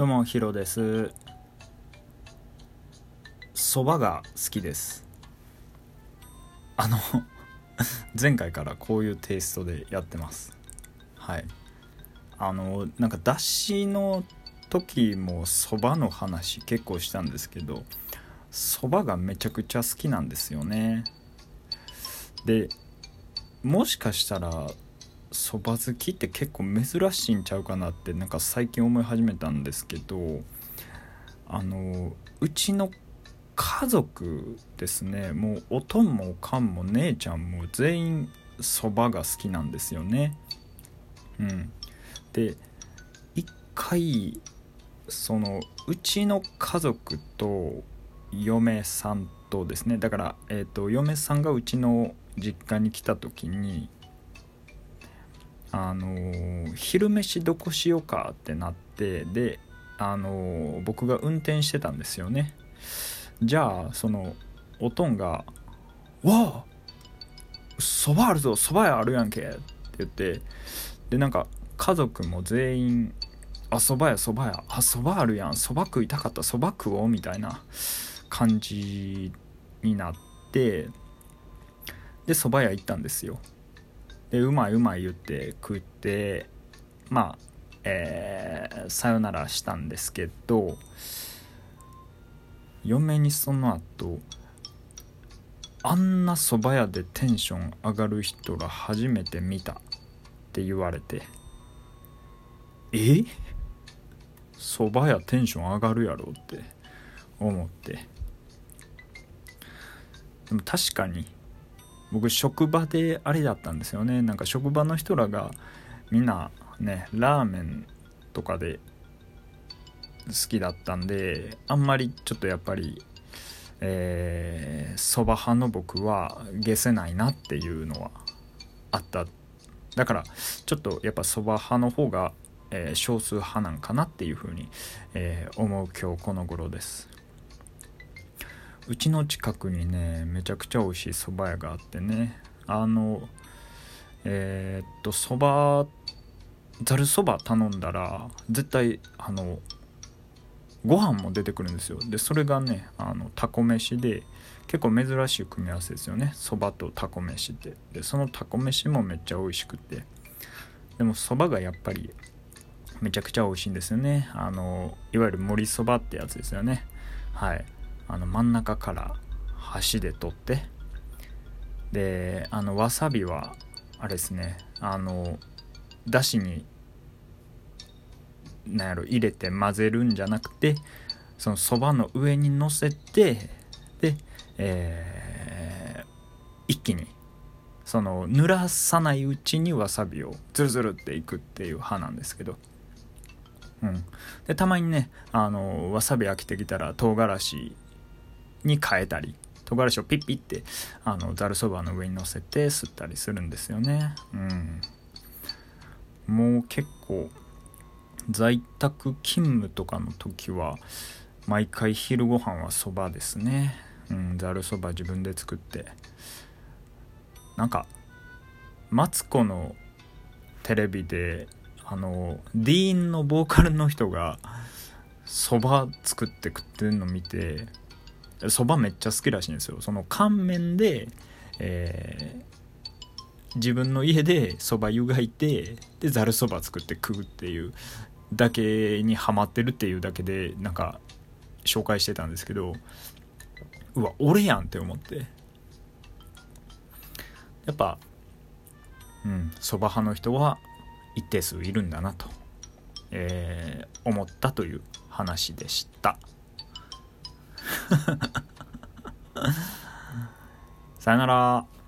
どうもヒロです。そばが好きです。あの 前回からこういうテイストでやってます。はい。あのなんかだしの時もそばの話結構したんですけどそばがめちゃくちゃ好きなんですよね。でもしかしたらそば好きって結構珍しいんちゃうかなってなんか最近思い始めたんですけどあのうちの家族ですねもうおとんもおかんも姉ちゃんも全員そばが好きなんですよね。うん。で一回そのうちの家族と嫁さんとですねだから、えーと、嫁さんがうちの実家に来た時にあのー、昼飯どこしようかってなってであのー、僕が運転してたんですよね。じゃあそのおとんが「わあそばあるぞそば屋あるやんけ」って言ってでなんか家族も全員「あそば屋そば屋あそばあるやんそば食いたかったそば食おう」みたいな感じになってで蕎麦屋行ったんですよ。でうまいうまい言って食ってまあえー、さよならしたんですけど嫁にその後あんな蕎麦屋でテンション上がる人ら初めて見たって言われてえ？蕎麦屋テンション上がるやろって思って。でも確かに僕職場であれだったんですよね。なんか職場の人らがみんなねラーメンとかで好きだったんであんまりちょっとやっぱりえそ、ー、ば派の僕は消せないなっていうのはあった。だからちょっとやっぱそば派の方が、えー、少数派なんかなっていうふうに、えー、思う今日この頃です。うちの近くにねめちゃくちゃ美味しい蕎麦屋があってね。あのえー、っと蕎麦ざるそば頼んだら絶対あのご飯も出てくるんですよ。でそれがねあのタコ飯で結構珍しい組み合わせですよね。そばとタコ飯って。でそのタコ飯もめっちゃ美味しくて。でもそばがやっぱりめちゃくちゃ美味しいんですよね。あのいわゆる盛りそばってやつですよね。はい。あの真ん中から箸で取ってであのわさびはあれですねあのだしになんやろ入れて混ぜるんじゃなくてそのそばの上にのせてで、えー、一気にその濡らさないうちにわさびをズルズルっていくっていう派なんですけど、うん、でたまにねあのわさび飽きてきたら唐辛子に変えたり唐辛子をピッピッてあのざるそばの上に乗せて吸ったりするんですよね。うん。もう結構在宅勤務とかの時は毎回昼ご飯はそばですね。うんざるそば自分で作って。なんかマツコのテレビであのディーンのボーカルの人がそば作って食ってるの見てそばめっちゃ好きらしいんですよその乾麺で、えー、自分の家でそば湯がいてでざるそば作って食うっていうだけにハマってるっていうだけでなんか紹介してたんですけどうわ俺やんって思ってやっぱうんそば派の人は一定数いるんだなと、えー、思ったという話でした。さよなら。